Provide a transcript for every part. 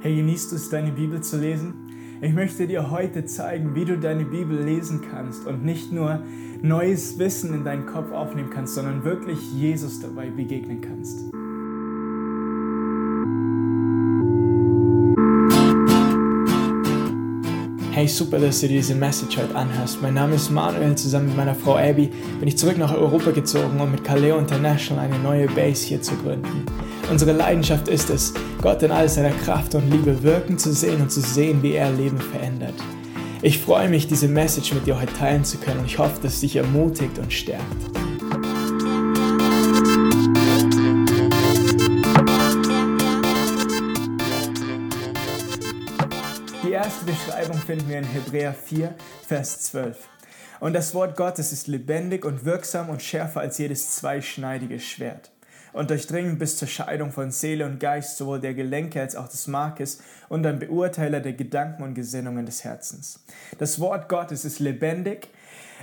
Hey, genießt es, deine Bibel zu lesen? Ich möchte dir heute zeigen, wie du deine Bibel lesen kannst und nicht nur neues Wissen in deinen Kopf aufnehmen kannst, sondern wirklich Jesus dabei begegnen kannst. Hey, super, dass du diese Message heute anhörst. Mein Name ist Manuel. Zusammen mit meiner Frau Abby bin ich zurück nach Europa gezogen, um mit Kaleo International eine neue Base hier zu gründen. Unsere Leidenschaft ist es, Gott in all seiner Kraft und Liebe wirken zu sehen und zu sehen, wie er Leben verändert. Ich freue mich, diese Message mit dir heute teilen zu können und ich hoffe, dass es dich ermutigt und stärkt. Die erste Beschreibung finden wir in Hebräer 4, Vers 12. Und das Wort Gottes ist lebendig und wirksam und schärfer als jedes zweischneidige Schwert und durchdringen bis zur Scheidung von Seele und Geist, sowohl der Gelenke als auch des Markes und ein Beurteiler der Gedanken und Gesinnungen des Herzens. Das Wort Gottes ist lebendig,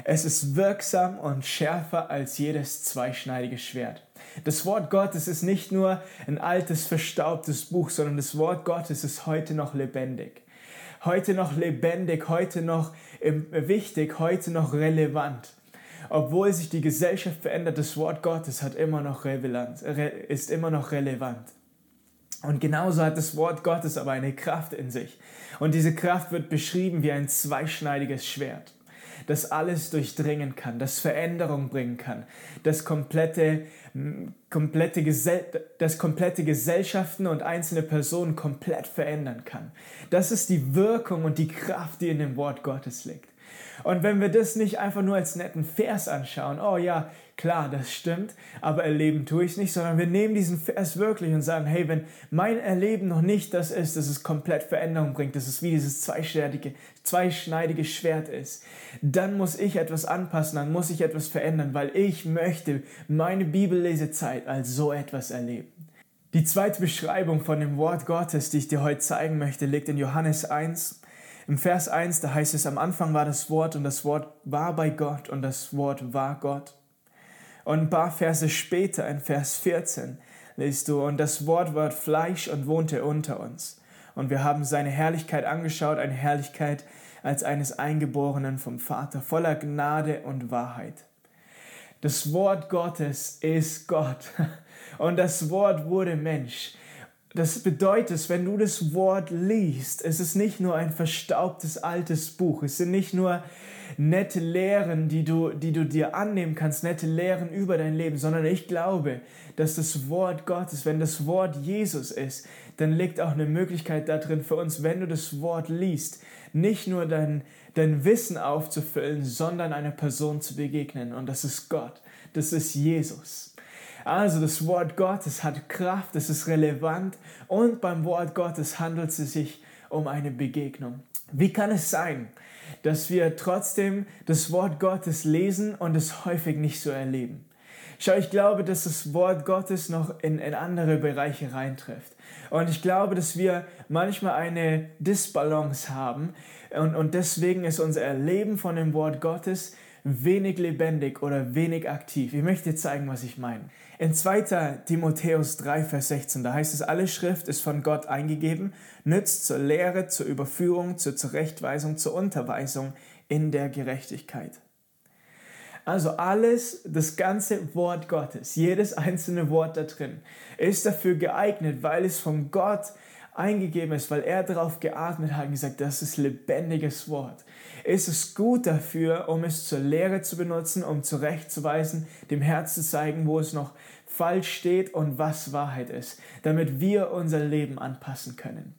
es ist wirksam und schärfer als jedes zweischneidige Schwert. Das Wort Gottes ist nicht nur ein altes, verstaubtes Buch, sondern das Wort Gottes ist heute noch lebendig. Heute noch lebendig, heute noch wichtig, heute noch relevant obwohl sich die Gesellschaft verändert, das Wort Gottes hat immer noch relevant, ist immer noch relevant. Und genauso hat das Wort Gottes aber eine Kraft in sich. Und diese Kraft wird beschrieben wie ein zweischneidiges Schwert, das alles durchdringen kann, das Veränderung bringen kann, das komplette, komplette, das komplette Gesellschaften und einzelne Personen komplett verändern kann. Das ist die Wirkung und die Kraft, die in dem Wort Gottes liegt. Und wenn wir das nicht einfach nur als netten Vers anschauen, oh ja, klar, das stimmt, aber erleben tue ich es nicht, sondern wir nehmen diesen Vers wirklich und sagen, hey, wenn mein Erleben noch nicht das ist, dass es komplett Veränderung bringt, dass es wie dieses zweischneidige, zweischneidige Schwert ist, dann muss ich etwas anpassen, dann muss ich etwas verändern, weil ich möchte meine Bibellesezeit als so etwas erleben. Die zweite Beschreibung von dem Wort Gottes, die ich dir heute zeigen möchte, liegt in Johannes 1, im Vers 1, da heißt es, am Anfang war das Wort und das Wort war bei Gott und das Wort war Gott. Und ein paar Verse später, in Vers 14, liest du, und das Wort ward Fleisch und wohnte unter uns. Und wir haben seine Herrlichkeit angeschaut, eine Herrlichkeit als eines Eingeborenen vom Vater, voller Gnade und Wahrheit. Das Wort Gottes ist Gott. Und das Wort wurde Mensch. Das bedeutet, wenn du das Wort liest, es ist nicht nur ein verstaubtes altes Buch, es sind nicht nur nette Lehren, die du, die du dir annehmen kannst, nette Lehren über dein Leben, sondern ich glaube, dass das Wort Gottes, wenn das Wort Jesus ist, dann liegt auch eine Möglichkeit darin für uns, wenn du das Wort liest, nicht nur dein, dein Wissen aufzufüllen, sondern einer Person zu begegnen. Und das ist Gott, das ist Jesus. Also das Wort Gottes hat Kraft, es ist relevant und beim Wort Gottes handelt es sich um eine Begegnung. Wie kann es sein, dass wir trotzdem das Wort Gottes lesen und es häufig nicht so erleben? Schau, ich glaube, dass das Wort Gottes noch in, in andere Bereiche reintrifft. Und ich glaube, dass wir manchmal eine Disbalance haben und, und deswegen ist unser Erleben von dem Wort Gottes wenig lebendig oder wenig aktiv. Ich möchte zeigen, was ich meine. In 2. Timotheus 3, Vers 16, da heißt es, alle Schrift ist von Gott eingegeben, nützt zur Lehre, zur Überführung, zur Zurechtweisung, zur Unterweisung in der Gerechtigkeit. Also alles, das ganze Wort Gottes, jedes einzelne Wort da drin, ist dafür geeignet, weil es von Gott eingegeben ist, weil er darauf geatmet hat und gesagt, das ist lebendiges Wort. Ist es gut dafür, um es zur Lehre zu benutzen, um zurechtzuweisen, dem Herz zu zeigen, wo es noch falsch steht und was Wahrheit ist, damit wir unser Leben anpassen können.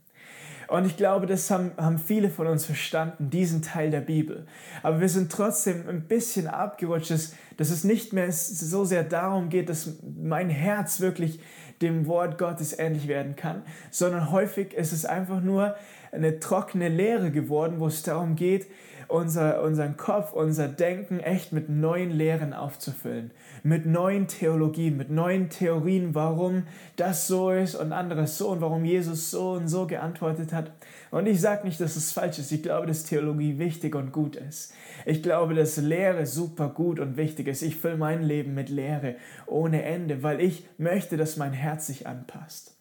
Und ich glaube, das haben, haben viele von uns verstanden, diesen Teil der Bibel. Aber wir sind trotzdem ein bisschen abgerutscht, dass, dass es nicht mehr so sehr darum geht, dass mein Herz wirklich dem Wort Gottes ähnlich werden kann, sondern häufig ist es einfach nur eine trockene Lehre geworden, wo es darum geht, unser, unseren Kopf, unser Denken echt mit neuen Lehren aufzufüllen, mit neuen Theologien, mit neuen Theorien, warum das so ist und anderes so und warum Jesus so und so geantwortet hat. Und ich sage nicht, dass es falsch ist. Ich glaube, dass Theologie wichtig und gut ist. Ich glaube, dass Lehre super gut und wichtig ist. Ich fülle mein Leben mit Lehre ohne Ende, weil ich möchte, dass mein Herz sich anpasst.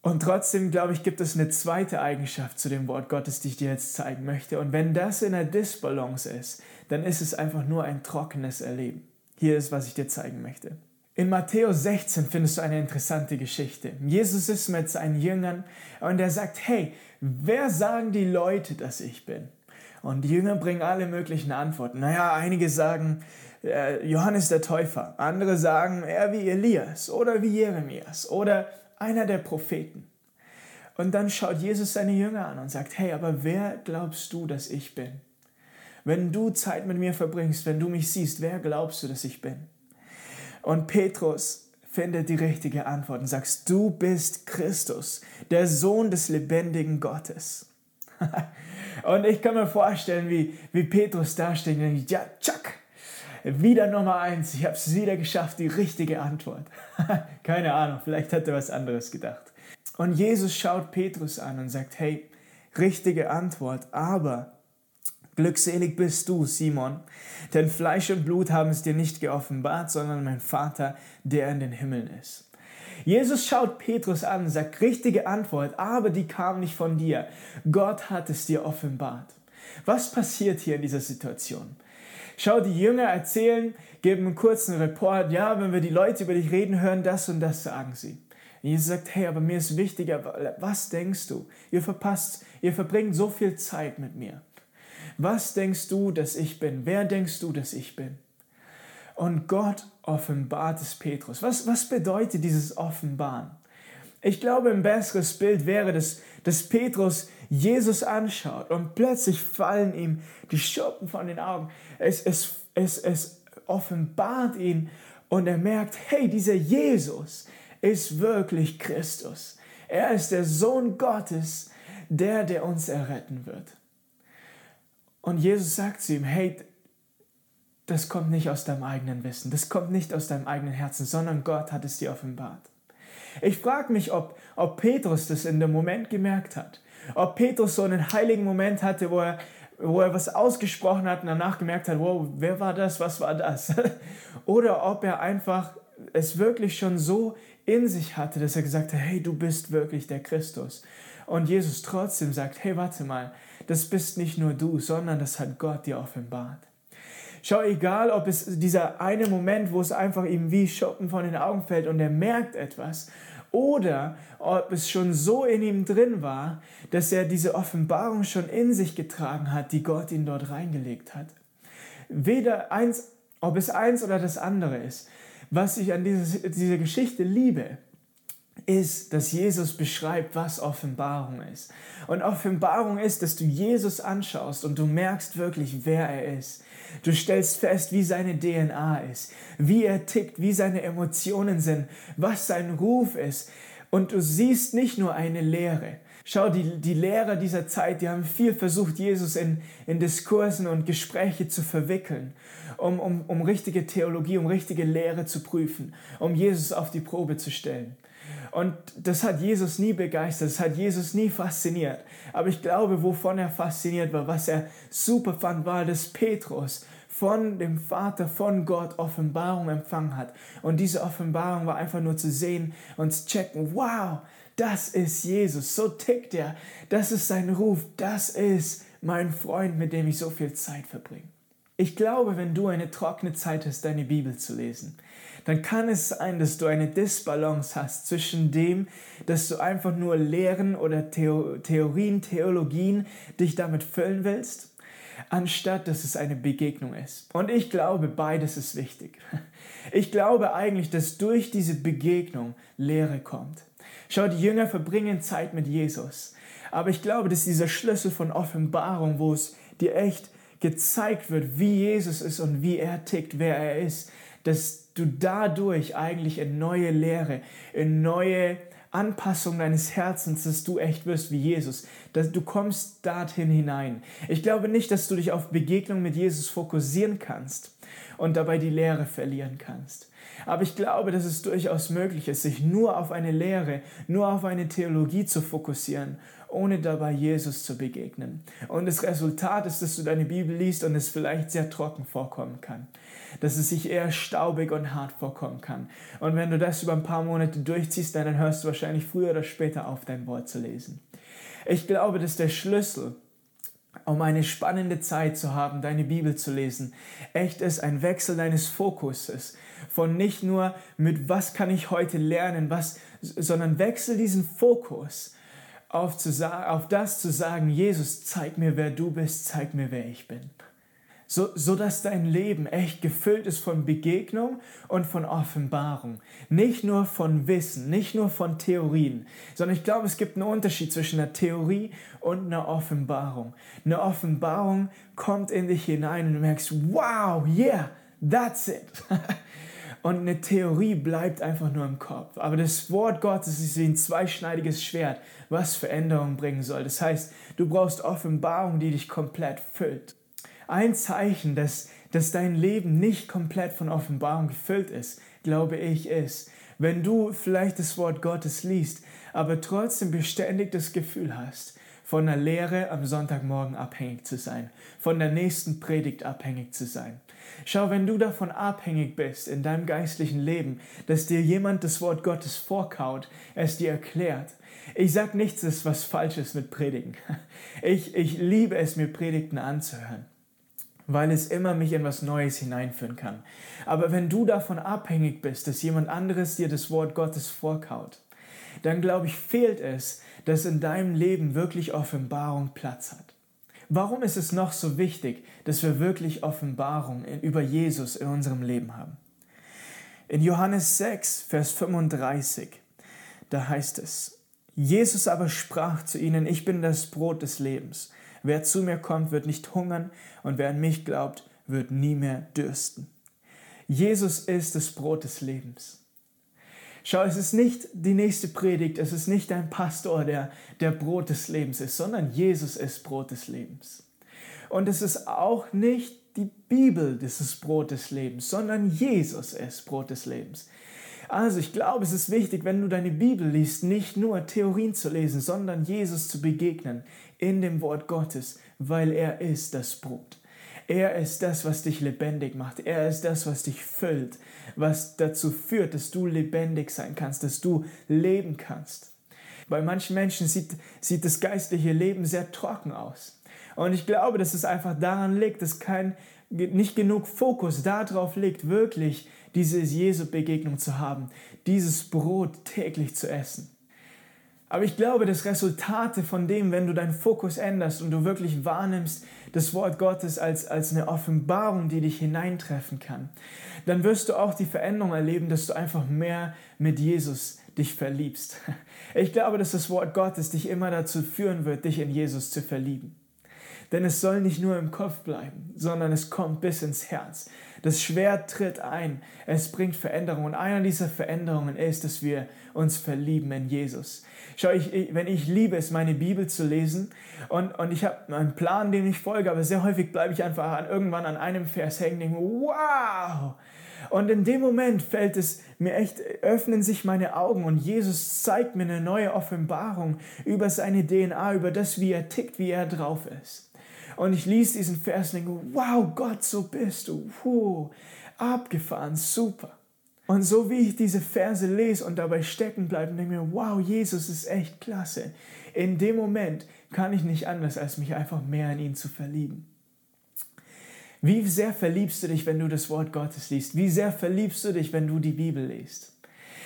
Und trotzdem, glaube ich, gibt es eine zweite Eigenschaft zu dem Wort Gottes, die ich dir jetzt zeigen möchte. Und wenn das in einer Disbalance ist, dann ist es einfach nur ein trockenes Erleben. Hier ist, was ich dir zeigen möchte. In Matthäus 16 findest du eine interessante Geschichte. Jesus ist mit seinen Jüngern und er sagt, hey, wer sagen die Leute, dass ich bin? Und die Jünger bringen alle möglichen Antworten. Naja, einige sagen äh, Johannes der Täufer, andere sagen er wie Elias oder wie Jeremias oder einer der Propheten. Und dann schaut Jesus seine Jünger an und sagt, hey, aber wer glaubst du, dass ich bin? Wenn du Zeit mit mir verbringst, wenn du mich siehst, wer glaubst du, dass ich bin? Und Petrus findet die richtige Antwort und sagt, du bist Christus, der Sohn des lebendigen Gottes. und ich kann mir vorstellen, wie, wie Petrus da steht und denkt, ja, tschack, wieder Nummer eins, ich habe es wieder geschafft, die richtige Antwort. Keine Ahnung, vielleicht hat er was anderes gedacht. Und Jesus schaut Petrus an und sagt, hey, richtige Antwort, aber glückselig bist du, Simon, denn Fleisch und Blut haben es dir nicht geoffenbart, sondern mein Vater, der in den Himmeln ist. Jesus schaut Petrus an und sagt, richtige Antwort, aber die kam nicht von dir. Gott hat es dir offenbart. Was passiert hier in dieser Situation? Schau, die Jünger erzählen, geben einen kurzen Report, ja, wenn wir die Leute über dich reden hören, das und das sagen sie. Und Jesus sagt, hey, aber mir ist wichtiger, was denkst du? Ihr verpasst, ihr verbringt so viel Zeit mit mir. Was denkst du, dass ich bin? Wer denkst du, dass ich bin? Und Gott offenbart es Petrus. Was, was bedeutet dieses Offenbaren? Ich glaube, ein besseres Bild wäre, dass, dass Petrus Jesus anschaut und plötzlich fallen ihm die Schuppen von den Augen. Es, es, es, es offenbart ihn und er merkt, hey, dieser Jesus ist wirklich Christus. Er ist der Sohn Gottes, der, der uns erretten wird. Und Jesus sagt zu ihm, hey, das kommt nicht aus deinem eigenen Wissen, das kommt nicht aus deinem eigenen Herzen, sondern Gott hat es dir offenbart. Ich frage mich, ob, ob Petrus das in dem Moment gemerkt hat. Ob Petrus so einen heiligen Moment hatte, wo er, wo er was ausgesprochen hat und danach gemerkt hat, wow, wer war das, was war das? Oder ob er einfach es wirklich schon so in sich hatte, dass er gesagt hat, hey, du bist wirklich der Christus. Und Jesus trotzdem sagt, hey, warte mal, das bist nicht nur du, sondern das hat Gott dir offenbart. Schau, egal ob es dieser eine Moment, wo es einfach ihm wie Schuppen von den Augen fällt und er merkt etwas, oder ob es schon so in ihm drin war, dass er diese Offenbarung schon in sich getragen hat, die Gott ihn dort reingelegt hat. Weder eins, ob es eins oder das andere ist. Was ich an dieser, dieser Geschichte liebe, ist, dass Jesus beschreibt, was Offenbarung ist. Und Offenbarung ist, dass du Jesus anschaust und du merkst wirklich, wer er ist. Du stellst fest, wie seine DNA ist, wie er tickt, wie seine Emotionen sind, was sein Ruf ist. Und du siehst nicht nur eine Lehre. Schau, die, die Lehrer dieser Zeit, die haben viel versucht, Jesus in, in Diskursen und Gespräche zu verwickeln, um, um, um richtige Theologie, um richtige Lehre zu prüfen, um Jesus auf die Probe zu stellen. Und das hat Jesus nie begeistert, das hat Jesus nie fasziniert. Aber ich glaube, wovon er fasziniert war, was er super fand, war, dass Petrus von dem Vater, von Gott Offenbarung empfangen hat. Und diese Offenbarung war einfach nur zu sehen und zu checken, wow, das ist Jesus, so tickt er, das ist sein Ruf, das ist mein Freund, mit dem ich so viel Zeit verbringe. Ich glaube, wenn du eine trockene Zeit hast, deine Bibel zu lesen, dann kann es sein, dass du eine Disbalance hast zwischen dem, dass du einfach nur Lehren oder Theo Theorien, Theologien dich damit füllen willst, anstatt dass es eine Begegnung ist. Und ich glaube, beides ist wichtig. Ich glaube eigentlich, dass durch diese Begegnung Lehre kommt. Schau, die Jünger verbringen Zeit mit Jesus. Aber ich glaube, dass dieser Schlüssel von Offenbarung, wo es dir echt gezeigt wird, wie Jesus ist und wie er tickt, wer er ist, dass du dadurch eigentlich in neue Lehre, in neue Anpassung deines Herzens, dass du echt wirst wie Jesus, dass du kommst dorthin hinein. Ich glaube nicht, dass du dich auf Begegnung mit Jesus fokussieren kannst, und dabei die Lehre verlieren kannst. Aber ich glaube, dass es durchaus möglich ist, sich nur auf eine Lehre, nur auf eine Theologie zu fokussieren, ohne dabei Jesus zu begegnen. Und das Resultat ist, dass du deine Bibel liest und es vielleicht sehr trocken vorkommen kann. Dass es sich eher staubig und hart vorkommen kann. Und wenn du das über ein paar Monate durchziehst, dann hörst du wahrscheinlich früher oder später auf, dein Wort zu lesen. Ich glaube, dass der Schlüssel um eine spannende Zeit zu haben, deine Bibel zu lesen. Echt ist ein Wechsel deines Fokuses von nicht nur mit was kann ich heute lernen, was, sondern wechsel diesen Fokus auf, zu, auf das zu sagen, Jesus, zeig mir, wer du bist, zeig mir, wer ich bin so, so dass dein Leben echt gefüllt ist von Begegnung und von Offenbarung. Nicht nur von Wissen, nicht nur von Theorien, sondern ich glaube, es gibt einen Unterschied zwischen einer Theorie und einer Offenbarung. Eine Offenbarung kommt in dich hinein und du merkst, wow, yeah, that's it. Und eine Theorie bleibt einfach nur im Kopf. Aber das Wort Gottes ist wie ein zweischneidiges Schwert, was Veränderung bringen soll. Das heißt, du brauchst Offenbarung, die dich komplett füllt. Ein Zeichen, dass, dass dein Leben nicht komplett von Offenbarung gefüllt ist, glaube ich, ist, wenn du vielleicht das Wort Gottes liest, aber trotzdem beständig das Gefühl hast, von der Lehre am Sonntagmorgen abhängig zu sein, von der nächsten Predigt abhängig zu sein. Schau, wenn du davon abhängig bist in deinem geistlichen Leben, dass dir jemand das Wort Gottes vorkaut, es dir erklärt. Ich sag nichts ist was Falsches mit Predigen. Ich, ich liebe es, mir Predigten anzuhören weil es immer mich in was Neues hineinführen kann. Aber wenn du davon abhängig bist, dass jemand anderes dir das Wort Gottes vorkaut, dann glaube ich, fehlt es, dass in deinem Leben wirklich Offenbarung Platz hat. Warum ist es noch so wichtig, dass wir wirklich Offenbarung über Jesus in unserem Leben haben? In Johannes 6, Vers 35, da heißt es, Jesus aber sprach zu ihnen, ich bin das Brot des Lebens. Wer zu mir kommt, wird nicht hungern und wer an mich glaubt, wird nie mehr dürsten. Jesus ist das Brot des Lebens. Schau, es ist nicht die nächste Predigt, es ist nicht dein Pastor, der der Brot des Lebens ist, sondern Jesus ist Brot des Lebens. Und es ist auch nicht die Bibel, das ist Brot des Lebens, sondern Jesus ist Brot des Lebens. Also ich glaube, es ist wichtig, wenn du deine Bibel liest, nicht nur Theorien zu lesen, sondern Jesus zu begegnen in dem Wort Gottes, weil er ist das Brot. Er ist das, was dich lebendig macht. Er ist das, was dich füllt, was dazu führt, dass du lebendig sein kannst, dass du leben kannst. Bei manchen Menschen sieht, sieht das geistliche Leben sehr trocken aus. Und ich glaube, dass es einfach daran liegt, dass kein, nicht genug Fokus darauf liegt, wirklich diese Jesu-Begegnung zu haben, dieses Brot täglich zu essen. Aber ich glaube, dass Resultate von dem, wenn du deinen Fokus änderst und du wirklich wahrnimmst das Wort Gottes als, als eine Offenbarung, die dich hineintreffen kann, dann wirst du auch die Veränderung erleben, dass du einfach mehr mit Jesus dich verliebst. Ich glaube, dass das Wort Gottes dich immer dazu führen wird, dich in Jesus zu verlieben. Denn es soll nicht nur im Kopf bleiben, sondern es kommt bis ins Herz. Das Schwert tritt ein, es bringt Veränderung. Und einer dieser Veränderungen ist, dass wir uns verlieben in Jesus. Schau, ich, ich, wenn ich liebe es, meine Bibel zu lesen und, und ich habe einen Plan, dem ich folge, aber sehr häufig bleibe ich einfach an, irgendwann an einem Vers hängen und denke, wow! Und in dem Moment fällt es mir echt, öffnen sich meine Augen und Jesus zeigt mir eine neue Offenbarung über seine DNA, über das, wie er tickt, wie er drauf ist. Und ich lese diesen Vers und denke, wow, Gott, so bist du. Puh, abgefahren, super. Und so wie ich diese Verse lese und dabei stecken bleibe, denke mir, wow, Jesus ist echt klasse. In dem Moment kann ich nicht anders, als mich einfach mehr in ihn zu verlieben. Wie sehr verliebst du dich, wenn du das Wort Gottes liest? Wie sehr verliebst du dich, wenn du die Bibel liest?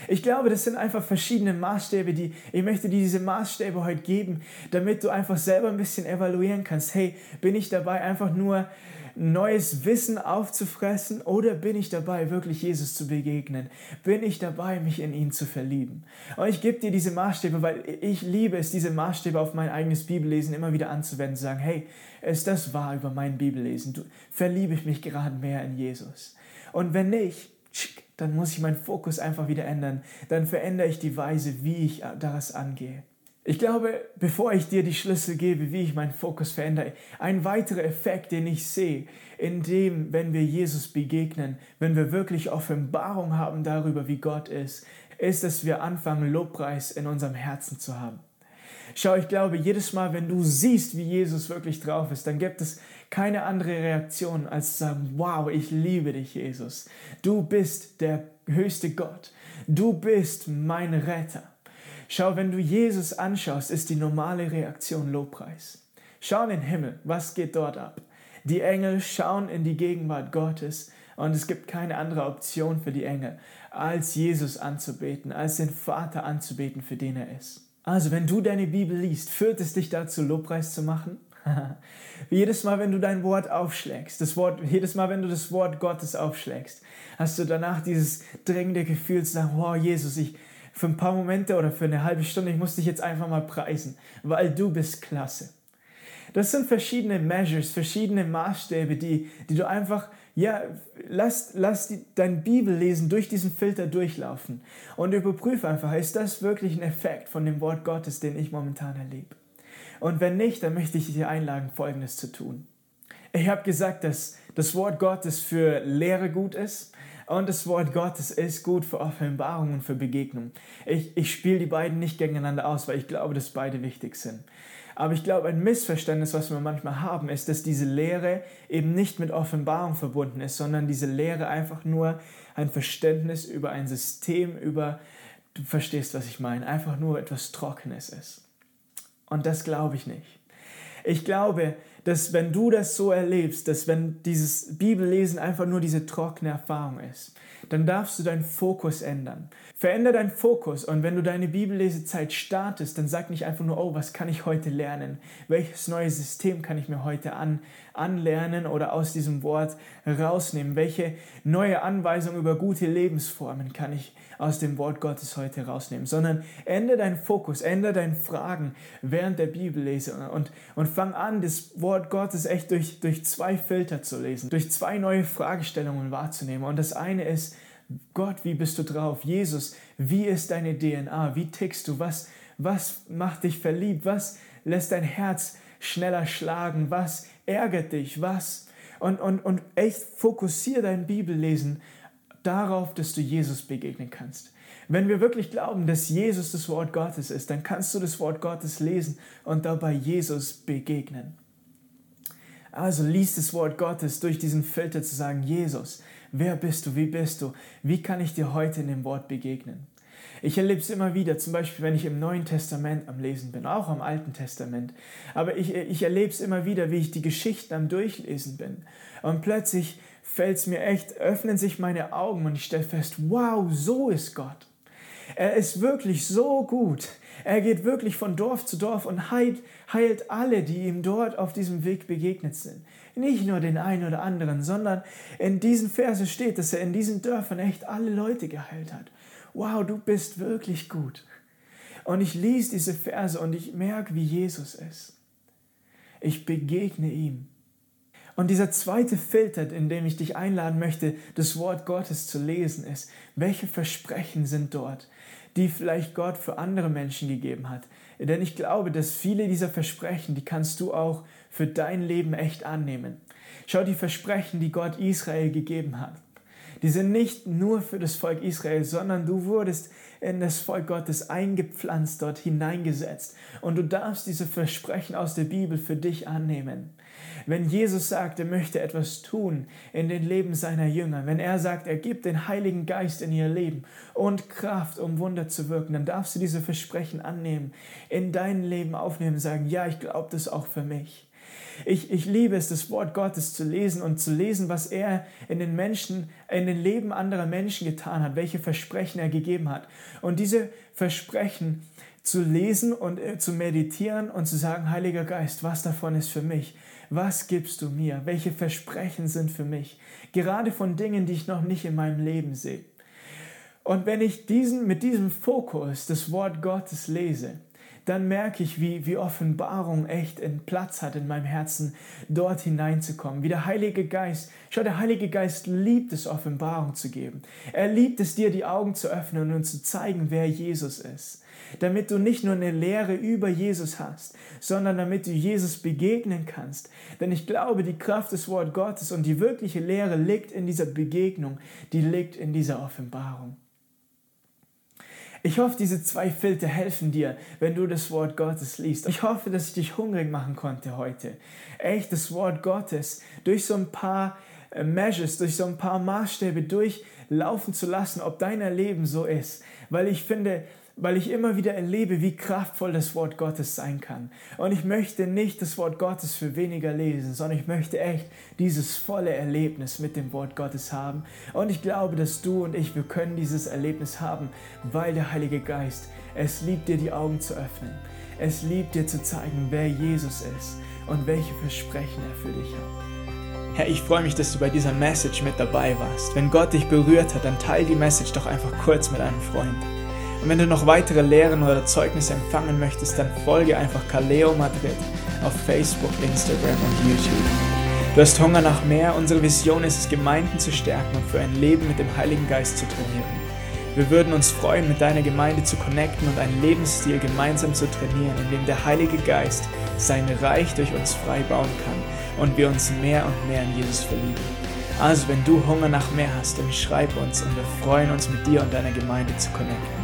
Ich glaube, das sind einfach verschiedene Maßstäbe, die ich möchte dir diese Maßstäbe heute geben, damit du einfach selber ein bisschen evaluieren kannst. Hey, bin ich dabei einfach nur neues Wissen aufzufressen oder bin ich dabei, wirklich Jesus zu begegnen? Bin ich dabei, mich in ihn zu verlieben? Und ich gebe dir diese Maßstäbe, weil ich liebe es, diese Maßstäbe auf mein eigenes Bibellesen immer wieder anzuwenden, zu sagen, hey, ist das wahr über mein Bibellesen? Du, verliebe ich mich gerade mehr in Jesus? Und wenn nicht, dann muss ich meinen Fokus einfach wieder ändern. Dann verändere ich die Weise, wie ich das angehe. Ich glaube, bevor ich dir die Schlüssel gebe, wie ich meinen Fokus verändere, ein weiterer Effekt, den ich sehe, in dem, wenn wir Jesus begegnen, wenn wir wirklich Offenbarung haben darüber, wie Gott ist, ist, dass wir anfangen, Lobpreis in unserem Herzen zu haben. Schau, ich glaube, jedes Mal, wenn du siehst, wie Jesus wirklich drauf ist, dann gibt es keine andere Reaktion, als zu sagen, wow, ich liebe dich, Jesus. Du bist der höchste Gott. Du bist mein Retter. Schau, wenn du Jesus anschaust, ist die normale Reaktion Lobpreis. Schau in den Himmel, was geht dort ab? Die Engel schauen in die Gegenwart Gottes und es gibt keine andere Option für die Engel, als Jesus anzubeten, als den Vater anzubeten, für den er ist. Also, wenn du deine Bibel liest, führt es dich dazu, Lobpreis zu machen? jedes Mal, wenn du dein Wort aufschlägst, das Wort, jedes Mal, wenn du das Wort Gottes aufschlägst, hast du danach dieses drängende Gefühl zu sagen, wow, Jesus, ich, für ein paar Momente oder für eine halbe Stunde, ich muss dich jetzt einfach mal preisen, weil du bist klasse. Das sind verschiedene Measures, verschiedene Maßstäbe, die, die du einfach, ja, lass, lass die, dein Bibellesen durch diesen Filter durchlaufen und überprüfe einfach, ist das wirklich ein Effekt von dem Wort Gottes, den ich momentan erlebe? Und wenn nicht, dann möchte ich dir einladen, Folgendes zu tun. Ich habe gesagt, dass das Wort Gottes für Lehre gut ist und das Wort Gottes ist gut für Offenbarung und für Begegnung. Ich, ich spiele die beiden nicht gegeneinander aus, weil ich glaube, dass beide wichtig sind. Aber ich glaube, ein Missverständnis, was wir manchmal haben, ist, dass diese Lehre eben nicht mit Offenbarung verbunden ist, sondern diese Lehre einfach nur ein Verständnis über ein System, über, du verstehst, was ich meine, einfach nur etwas Trockenes ist. Und das glaube ich nicht. Ich glaube, dass wenn du das so erlebst, dass wenn dieses Bibellesen einfach nur diese trockene Erfahrung ist, dann darfst du deinen Fokus ändern. Veränder deinen Fokus und wenn du deine Bibellesezeit startest, dann sag nicht einfach nur, oh, was kann ich heute lernen? Welches neue System kann ich mir heute an, anlernen oder aus diesem Wort rausnehmen? Welche neue Anweisung über gute Lebensformen kann ich aus dem Wort Gottes heute rausnehmen? Sondern ändere deinen Fokus, ändere deine Fragen während der Bibellese und, und fang an, das Wort Gottes echt durch, durch zwei Filter zu lesen, durch zwei neue Fragestellungen wahrzunehmen. Und das eine ist, Gott, wie bist du drauf? Jesus, wie ist deine DNA? Wie tickst du? Was, was macht dich verliebt? Was lässt dein Herz schneller schlagen? Was ärgert dich? Was? Und, und, und echt fokussiere dein Bibellesen darauf, dass du Jesus begegnen kannst. Wenn wir wirklich glauben, dass Jesus das Wort Gottes ist, dann kannst du das Wort Gottes lesen und dabei Jesus begegnen. Also liest das Wort Gottes durch diesen Filter zu sagen, Jesus, Wer bist du? Wie bist du? Wie kann ich dir heute in dem Wort begegnen? Ich erlebe es immer wieder, zum Beispiel, wenn ich im Neuen Testament am Lesen bin, auch am Alten Testament. Aber ich, ich erlebe es immer wieder, wie ich die Geschichten am Durchlesen bin. Und plötzlich fällt es mir echt, öffnen sich meine Augen und ich stelle fest, wow, so ist Gott. Er ist wirklich so gut. Er geht wirklich von Dorf zu Dorf und heilt, heilt alle, die ihm dort auf diesem Weg begegnet sind. Nicht nur den einen oder anderen, sondern in diesen Versen steht, dass er in diesen Dörfern echt alle Leute geheilt hat. Wow, du bist wirklich gut. Und ich lese diese Verse und ich merke, wie Jesus ist. Ich begegne ihm. Und dieser zweite Filter, in dem ich dich einladen möchte, das Wort Gottes zu lesen, ist, welche Versprechen sind dort, die vielleicht Gott für andere Menschen gegeben hat. Denn ich glaube, dass viele dieser Versprechen, die kannst du auch für dein Leben echt annehmen. Schau die Versprechen, die Gott Israel gegeben hat. Die sind nicht nur für das Volk Israel, sondern du wurdest in das Volk Gottes eingepflanzt, dort hineingesetzt. Und du darfst diese Versprechen aus der Bibel für dich annehmen. Wenn Jesus sagt, er möchte etwas tun in den Leben seiner Jünger, wenn er sagt, er gibt den Heiligen Geist in ihr Leben und Kraft, um Wunder zu wirken, dann darfst du diese Versprechen annehmen, in dein Leben aufnehmen, sagen, ja, ich glaube das auch für mich. Ich, ich liebe es, das Wort Gottes zu lesen und zu lesen, was er in den Menschen, in den Leben anderer Menschen getan hat, welche Versprechen er gegeben hat. Und diese Versprechen zu lesen und äh, zu meditieren und zu sagen, Heiliger Geist, was davon ist für mich? Was gibst du mir? Welche Versprechen sind für mich? Gerade von Dingen, die ich noch nicht in meinem Leben sehe. Und wenn ich diesen, mit diesem Fokus das Wort Gottes lese, dann merke ich, wie, wie Offenbarung echt einen Platz hat in meinem Herzen, dort hineinzukommen. Wie der Heilige Geist, schau, der Heilige Geist liebt es, Offenbarung zu geben. Er liebt es, dir die Augen zu öffnen und zu zeigen, wer Jesus ist. Damit du nicht nur eine Lehre über Jesus hast, sondern damit du Jesus begegnen kannst. Denn ich glaube, die Kraft des Wort Gottes und die wirkliche Lehre liegt in dieser Begegnung, die liegt in dieser Offenbarung. Ich hoffe, diese zwei Filter helfen dir, wenn du das Wort Gottes liest. Ich hoffe, dass ich dich hungrig machen konnte heute. Echt das Wort Gottes durch so ein paar äh, Measures, durch so ein paar Maßstäbe durchlaufen zu lassen, ob dein Leben so ist. Weil ich finde, weil ich immer wieder erlebe, wie kraftvoll das Wort Gottes sein kann. Und ich möchte nicht das Wort Gottes für weniger lesen, sondern ich möchte echt dieses volle Erlebnis mit dem Wort Gottes haben. Und ich glaube, dass du und ich, wir können dieses Erlebnis haben, weil der Heilige Geist es liebt dir die Augen zu öffnen. Es liebt dir zu zeigen, wer Jesus ist und welche Versprechen er für dich hat. Herr, ich freue mich, dass du bei dieser Message mit dabei warst. Wenn Gott dich berührt hat, dann teile die Message doch einfach kurz mit einem Freund. Und wenn du noch weitere Lehren oder Zeugnisse empfangen möchtest, dann folge einfach Kaleo Madrid auf Facebook, Instagram und YouTube. Du hast Hunger nach mehr. Unsere Vision ist es, Gemeinden zu stärken und für ein Leben mit dem Heiligen Geist zu trainieren. Wir würden uns freuen, mit deiner Gemeinde zu connecten und einen Lebensstil gemeinsam zu trainieren, in dem der Heilige Geist sein Reich durch uns frei bauen kann und wir uns mehr und mehr in Jesus verlieben. Also, wenn du Hunger nach mehr hast, dann schreib uns und wir freuen uns, mit dir und deiner Gemeinde zu connecten.